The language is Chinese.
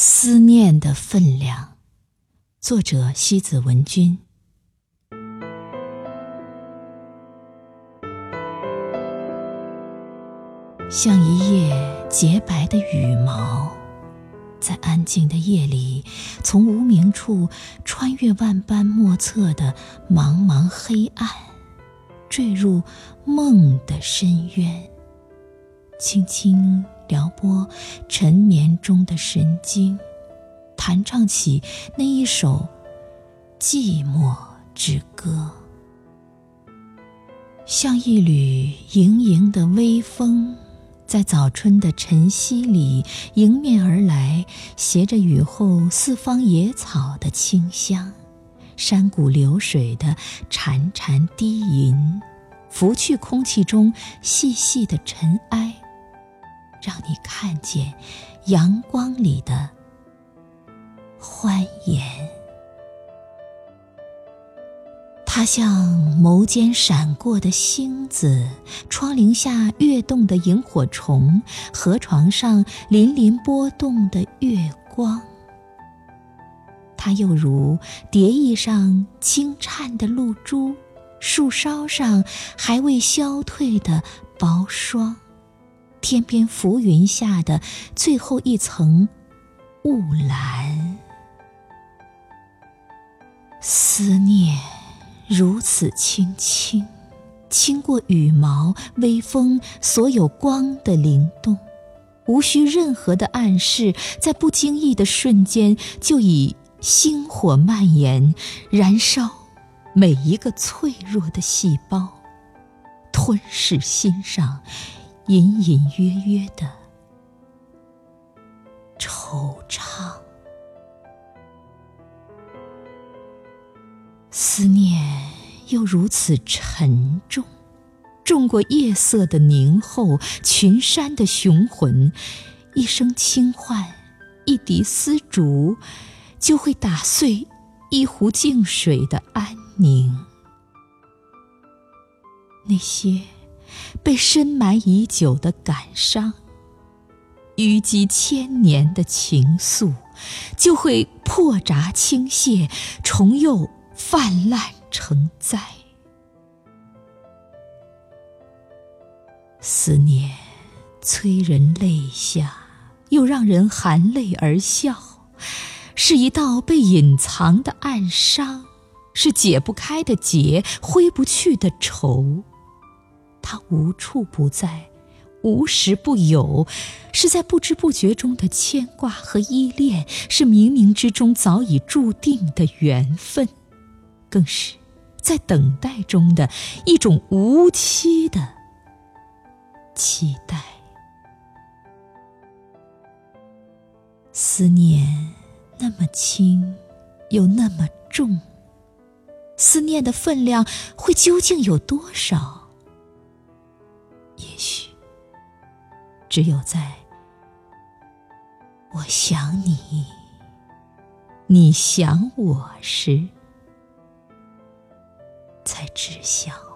思念的分量，作者西子文君。像一叶洁白的羽毛，在安静的夜里，从无名处穿越万般莫测的茫茫黑暗，坠入梦的深渊，轻轻。撩拨沉眠中的神经，弹唱起那一首寂寞之歌，像一缕盈盈的微风，在早春的晨曦里迎面而来，携着雨后四方野草的清香，山谷流水的潺潺低吟，拂去空气中细细的尘埃。让你看见阳光里的欢颜，它像眸间闪过的星子，窗棂下跃动的萤火虫，河床上粼粼波动的月光。它又如蝶翼上轻颤的露珠，树梢上还未消退的薄霜。天边浮云下的最后一层雾蓝，思念如此轻轻，轻过羽毛、微风，所有光的灵动，无需任何的暗示，在不经意的瞬间，就以星火蔓延，燃烧每一个脆弱的细胞，吞噬心上。隐隐约约的惆怅，思念又如此沉重，重过夜色的凝厚，群山的雄浑。一声轻唤，一滴丝竹，就会打碎一壶静水的安宁。那些。被深埋已久的感伤，淤积千年的情愫，就会破闸倾泻，重又泛滥成灾。思念催人泪下，又让人含泪而笑，是一道被隐藏的暗伤，是解不开的结，挥不去的愁。它无处不在，无时不有，是在不知不觉中的牵挂和依恋，是冥冥之中早已注定的缘分，更是在等待中的一种无期的期待。思念那么轻，又那么重，思念的分量会究竟有多少？只有在我想你，你想我时，才知晓。